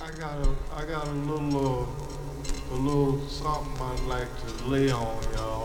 I got a, I got a little, uh, a little something I'd like to lay on y'all.